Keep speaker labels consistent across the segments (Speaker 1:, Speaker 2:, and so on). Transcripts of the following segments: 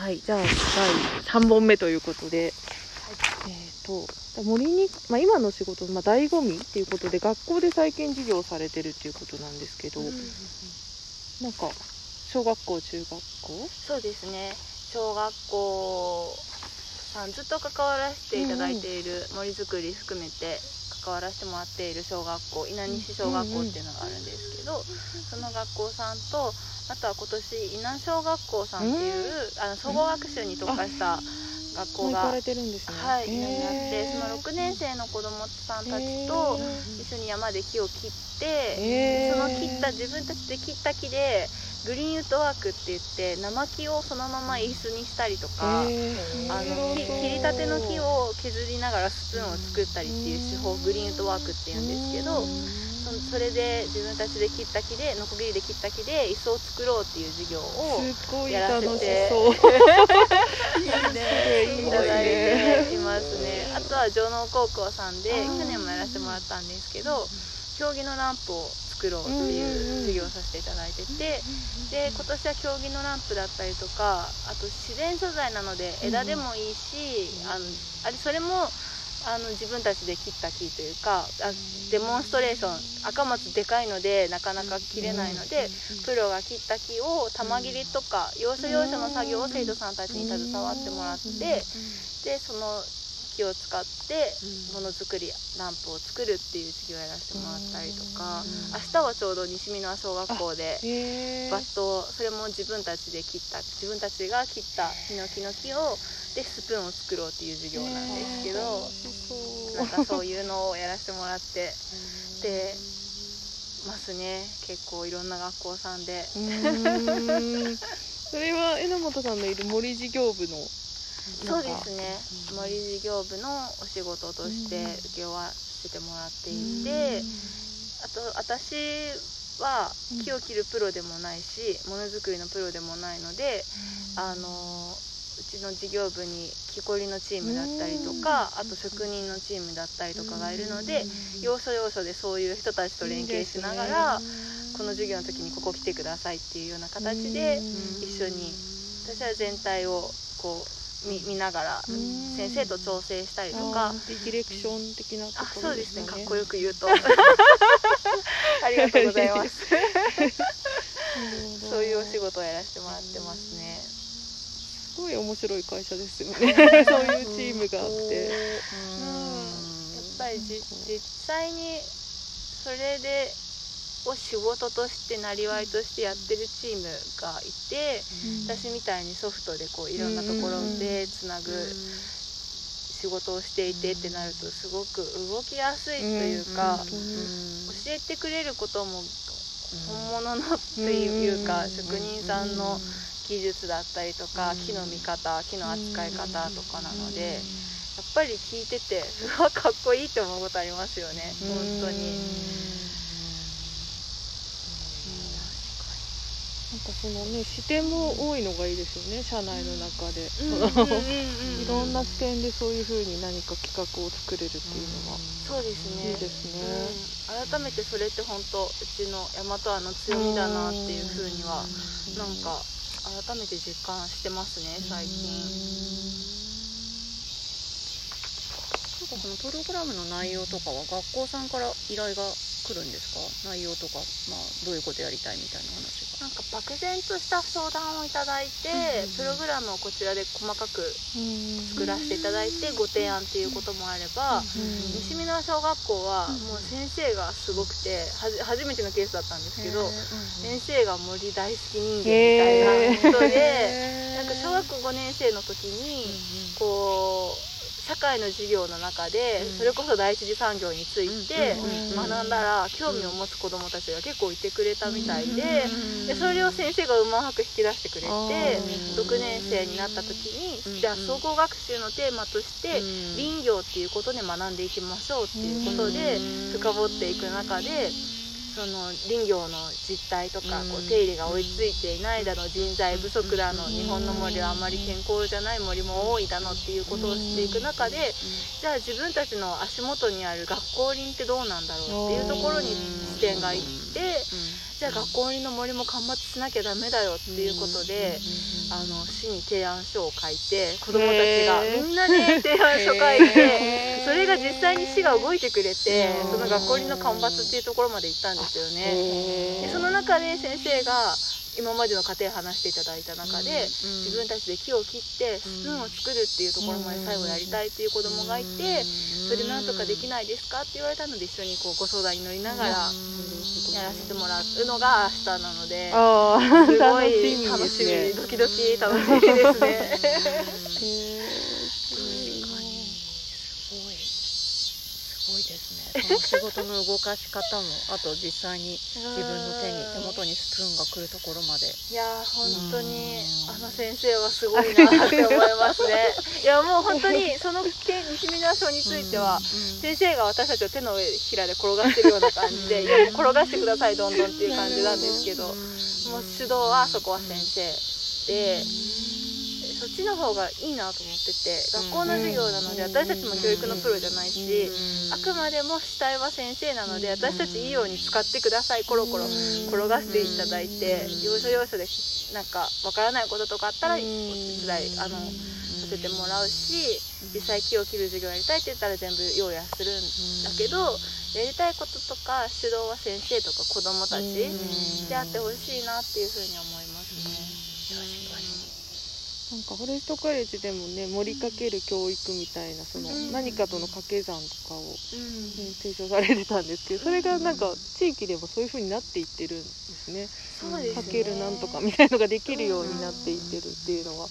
Speaker 1: はい、じゃあ第3本目ということで、えっ、と森に、まあ、今の仕事、まあ、醍醐味っていうことで学校で再建事業をされてるっていうことなんですけど、なんか小学校中学校？
Speaker 2: そうですね。小学校さんずっと関わらせていただいている森づくり含めて関わらせてもらっている小学校稲西小学校っていうのがあるんですけど、その学校さんとあとは今年稲小学校さんっていう、あの総合学習に特化した学校が、
Speaker 1: 行かれてるんですね。
Speaker 2: はい、
Speaker 1: へー。
Speaker 2: にあってその6年生の子どもさんたちと一緒に山で木を切って、
Speaker 1: へー。
Speaker 2: その切った自分たちで切った木でグリーンウッドワークって言って生木をそのまま椅子にしたりとか、あのき切りたての木を削りながらスプーンを作ったりっていう手法グリーンウッドワークっていうんですけどそそれで自分たちで切った木でノコギリで切った木で椅子を作ろうっていう授業を
Speaker 1: すごい
Speaker 2: やら
Speaker 1: 楽し
Speaker 2: せて
Speaker 1: そう。
Speaker 3: いいね。
Speaker 1: いい
Speaker 2: いただい
Speaker 1: ね
Speaker 2: ていますね。あとは城農高校さんで去年もやらせてもらったんですけど競技のランプを作ろうっていう授業をさせていただいててで今年は競技のランプだったりとかあと自然素材なので枝でもいいしあのあれそれもあの自分たちで切った木というかあデモンストレーション赤松でかいのでなかなか切れないのでプロが切った木を玉切りとか要所要所の作業を生徒さんたちに携わってもらってでその木を使ってものづくりランプを作るっていう授業をやらせてもらったりとか明日はちょうど西美濃小学校でバットをそれも自分たちで切った自分たちが切ったヒノキの木をでスプーンを作ろうっていう授業なんですけどなんかそういうのをやらせてもらってでますね。結構いろんな学校さんで。
Speaker 1: それは榎本さんのいる森事業部の
Speaker 2: そうですね。森事業部のお仕事として請け負わせてもらっていてあと私は木を切るプロでもないしものづくりのプロでもないのであのうちの事業部に木こりのチームだったりとかあと職人のチームだったりとかがいるので要所要所でそういう人たちと連携しながらこの授業の時にここ来てくださいっていうような形で一緒に私は全体をこう見見ながら
Speaker 1: ん。
Speaker 2: 先生と調整したりとか。
Speaker 1: ディレクション的なと
Speaker 2: あ
Speaker 1: ころ
Speaker 2: そうですね。かっこ
Speaker 1: よ
Speaker 2: よく言うと。ありがとうございます。そういうお仕事をやらせてもらってますね。
Speaker 1: すごい面白い会社ですよね。そういうチームがあって。
Speaker 2: うん。やっぱりじ実際にそれでを仕事としてなりわいとしてやってるチームがいて私みたいにソフトでこういろんなところでつなぐ仕事をしていてってなるとすごく動きやすいというか教えてくれることも本物のっていうか職人さんの技術だったりとか木の見方木の扱い方とかなのでやっぱり聞いててうわかっこいいって思うことありますよね本当に。
Speaker 1: なんかそのね視点も多いのがいいですよね社内の中で、いろんな視点でそういうふうに何か企画を作れるっていうのは、
Speaker 2: そうですね。
Speaker 1: いいですね。
Speaker 2: うん、改めてそれって本当うちの大和亜の強みだなっていうふうにはなんか改めて実感してますね最近。
Speaker 3: なんかそのプログラムの内容とかは学校さんから依頼が来るんですか？内容とか、まあ、どういうことやりたいみたいな話が？
Speaker 2: なんか漠然とした相談をいただいて、プログラムをこちらで細かく作らせていただいてご提案っていうこともあれば、西見野小学校はもう先生がすごくてはじ初めてのケースだったんですけど、先生が森大好き人間みたいな人でなんか小学校5年生の時にこう社会の授業の中でそれこそ第一次産業について学んだら興味を持つ子どもたちが結構いてくれたみたいででそれを先生がうまく引き出してくれて6年生になった時にじゃあ総合学習のテーマとして林業っていうことで学んでいきましょうっていうことで深掘っていく中でその林業の実態とかこう手入れが追いついていないだの人材不足だの日本の森はあまり健康じゃない森も多いだのっていうことをしていく中でじゃあ自分たちの足元にある学校林ってどうなんだろうっていうところに視点がいってじゃあ学校林の森も間伐しなきゃダメだよっていうことであの市に提案書を書いて子供たちがみんなで提案書書いてそれが実際に市が動いてくれてその学校の干ばつっていうところまで行ったんですよね。でその中で先生が今までの過程話していただいた中で、自分たちで木を切ってスプーンを作るっていうところまで最後やりたいっていう子供がいて、それなんとかできないですかって言われたので一緒にこうご相談に乗りながらやらせてもらうのが明日なので、すごい楽しみドキドキ楽しみですね。
Speaker 3: その仕事の動かし方もあと実際に自分の手に手元にスプーンが来るところまで。
Speaker 2: いや本当にあの先生はすごいなって思いますね。いやもう本当にその西宮賞については、先生が私たちを手の上ひらで転がしてるような感じでいやもう転がしてくださいどんどんっていう感じなんですけど、もう主導はそこは先生で。そっちの方がいいなと思ってて学校の授業なので私たちも教育のプロじゃないしあくまでも主体は先生なので私たちいいように使ってくださいコロコロ転がしていただいて要所要所でなんかわからないこととかあったらお手伝いあのさせてもらうし実際木を切る授業やりたいって言ったら全部用意はするんだけどやりたいこととか主導は先生とか子どもたちであってほしいなっていうふうに思います
Speaker 1: なんかフォレストカレッジでもね盛りかける教育みたいなその何かとの掛け算とかを、ね、提唱されてたんですけどそれがなんか地域でもそういう風になっていってるんですね。
Speaker 2: そうですね。
Speaker 1: かけるなんとかみたいのができるようになっていってるっていうのは。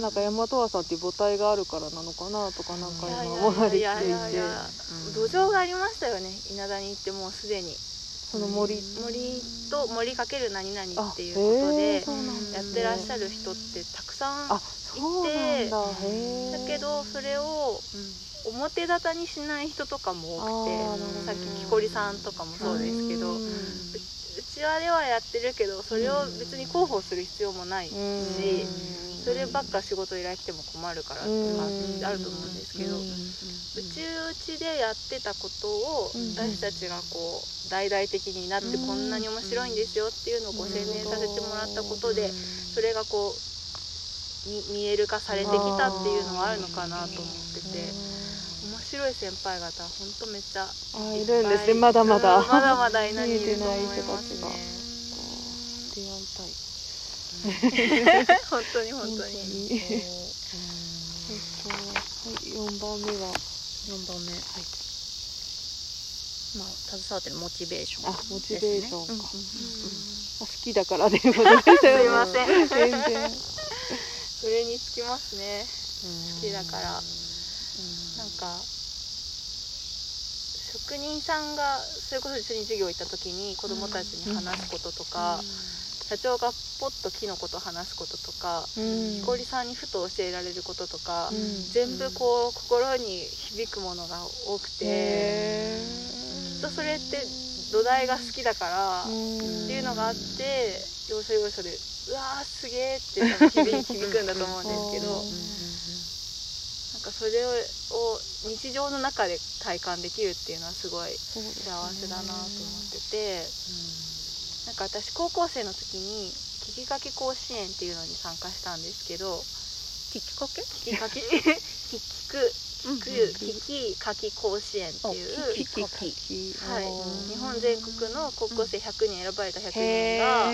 Speaker 1: なんか大和和さんっていう母体があるからなのかなとかなんか今思ったりして。いて
Speaker 2: 土壌がありましたよね。稲田に行ってもうすでに
Speaker 1: その森
Speaker 2: 森と森かける何々っていうことでやってらっしゃる人ってたくさんいてだ。けどそれを表立たにしない人とかも多くてさっき木こりさんとかもそうですけどうちわではやってるけどそれを別に広報する必要もないしそればっか仕事依頼来ても困るからとかあると思うんですけどうちうちでやってたことを私たちがこう大々的になってこんなに面白いんですよっていうのをご宣伝させてもらったことでそれがこう見える化されてきたっていうのはあるのかなと思ってて面白い先輩方本当めっちゃ
Speaker 1: いるんですねまだまだ。
Speaker 2: まだまだいない
Speaker 1: 見えてない人たちが。出会いたい
Speaker 2: 本当に本当に。
Speaker 1: えっと、はい、四番目は。
Speaker 3: 四番目。はい。まあ、携わってるモチベーション、
Speaker 1: あ、モチベーションか。好きだからということです
Speaker 2: すいません。
Speaker 1: 全然。
Speaker 2: それにつきますね。好きだから。なんか。職人さんがそれこそ一緒に授業行った時に子供たちに話すこととか、社長がポッと木のこと話すこととか、ひこりさんにふと教えられることとか、全部こう心に響くものが多くてきっとそれって土台が好きだからっていうのがあって要所要所でうわーすげーって響 響くんだと思うんですけど。なんかそれを日常の中で体感できるっていうのはすごい幸せだなと思ってて。なんか私高校生の時に聞きかけ甲子園っていうのに参加したんですけど
Speaker 3: 聞きかけ？
Speaker 2: 聞きかけ？聞く聞く聞きかき甲子園っていう。
Speaker 3: 聞きかき。
Speaker 2: はい。日本全国の高校生100人選ばれた100人が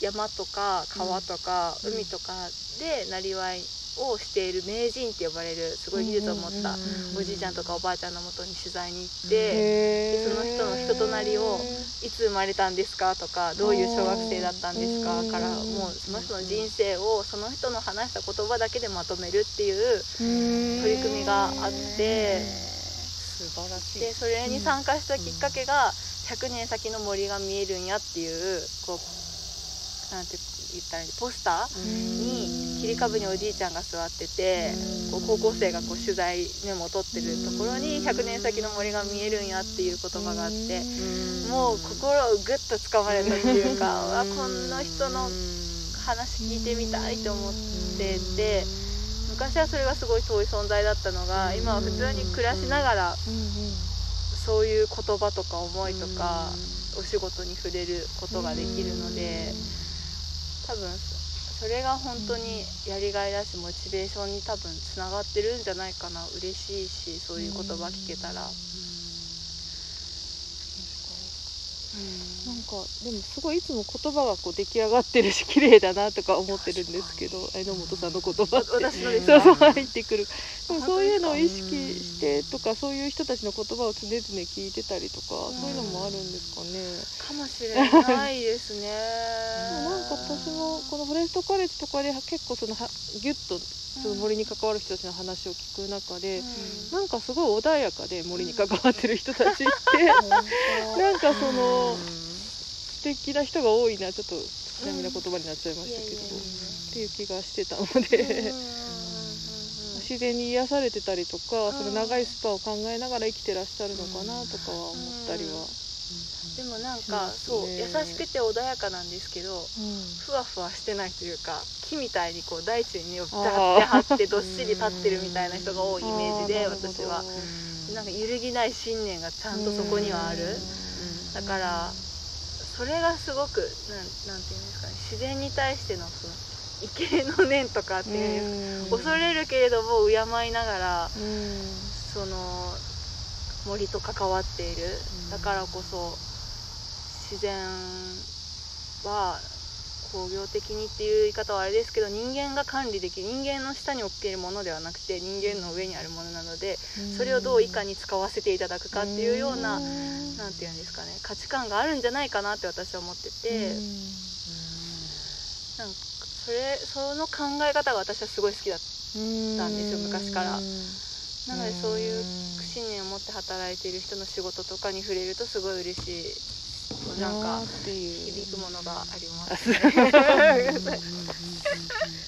Speaker 2: 山とか川とか海とかでなりわいをしている名人って呼ばれるすごい技術を持ったおじいちゃんとかおばあちゃんのもとに取材に行ってでその人の人となりをいつ生まれたんですか？とかどういう小学生だったんですか？からもうその人の人生をその人の話した言葉だけでまとめるっていう取り組みがあって
Speaker 3: 素晴らしい。
Speaker 2: でそれに参加したきっかけが100年先の森が見えるんやっていうこうなんて言ったらいいポスターに切り株におじいちゃんが座っててこう高校生がこう取材メモを取ってるところに100年先の森が見えるんやっていう言葉があってもう心をぐっとつかまれたっていうかわこんな人の話聞いてみたいと思ってて昔はそれがすごい遠い存在だったのが今は普通に暮らしながらそういう言葉とか思いとかお仕事に触れることができるので。多分それが本当にやりがいだしモチベーションに多分つながってるんじゃないかな。嬉しいしそういう言葉聞けたら。
Speaker 1: なん。かでもすごいいつも言葉がこう出来上がってるし綺麗だなとか思ってるんですけど榎本さんの言葉って入ってくる。でもそういうのを意識してとかそういう人たちの言葉を常々聞いてたりとかそういうのもあるんですかね。
Speaker 2: かもしれないですね。
Speaker 1: なんか私もこのフォレストカレッジとかで結構そのはギュッとその森に関わる人たちの話を聞く中で、なんかすごい穏やかで森に関わってる人たちって、なんかその素敵な人が多いなちょっとちなみな言葉になっちゃいましたけど、っていう気がしてたので、自然に癒されてたりとか、その長いスパンを考えながら生きてらっしゃるのかなとかは思ったりは、
Speaker 2: でもなんかそう
Speaker 1: ね
Speaker 2: 優しくて穏やかなんですけどふわふわしてないというか木みたいにこう大地に根って張ってどっしり立ってるみたいな人が多いイメージで私は。なんか揺るぎない信念がちゃんとそこにはある。だからそれがすごくなんなんていうんですかね自然に対してのその畏敬の念とかっていう恐れるけれども敬いながらその森と関わっている。だからこそ自然は工業的にっていう言い方はあれですけど人間が管理できる人間の下に置けるものではなくて人間の上にあるものなのでそれをどういかに使わせていただくかっていうようななんていうんですかね価値観があるんじゃないかなって私は思ってて。なんかそれその考え方が私はすごい好きだったんですよ昔から。なのでそういう信念を持って働いている人の仕事とかに触れるとすごい嬉しいなんか響くものがありますね。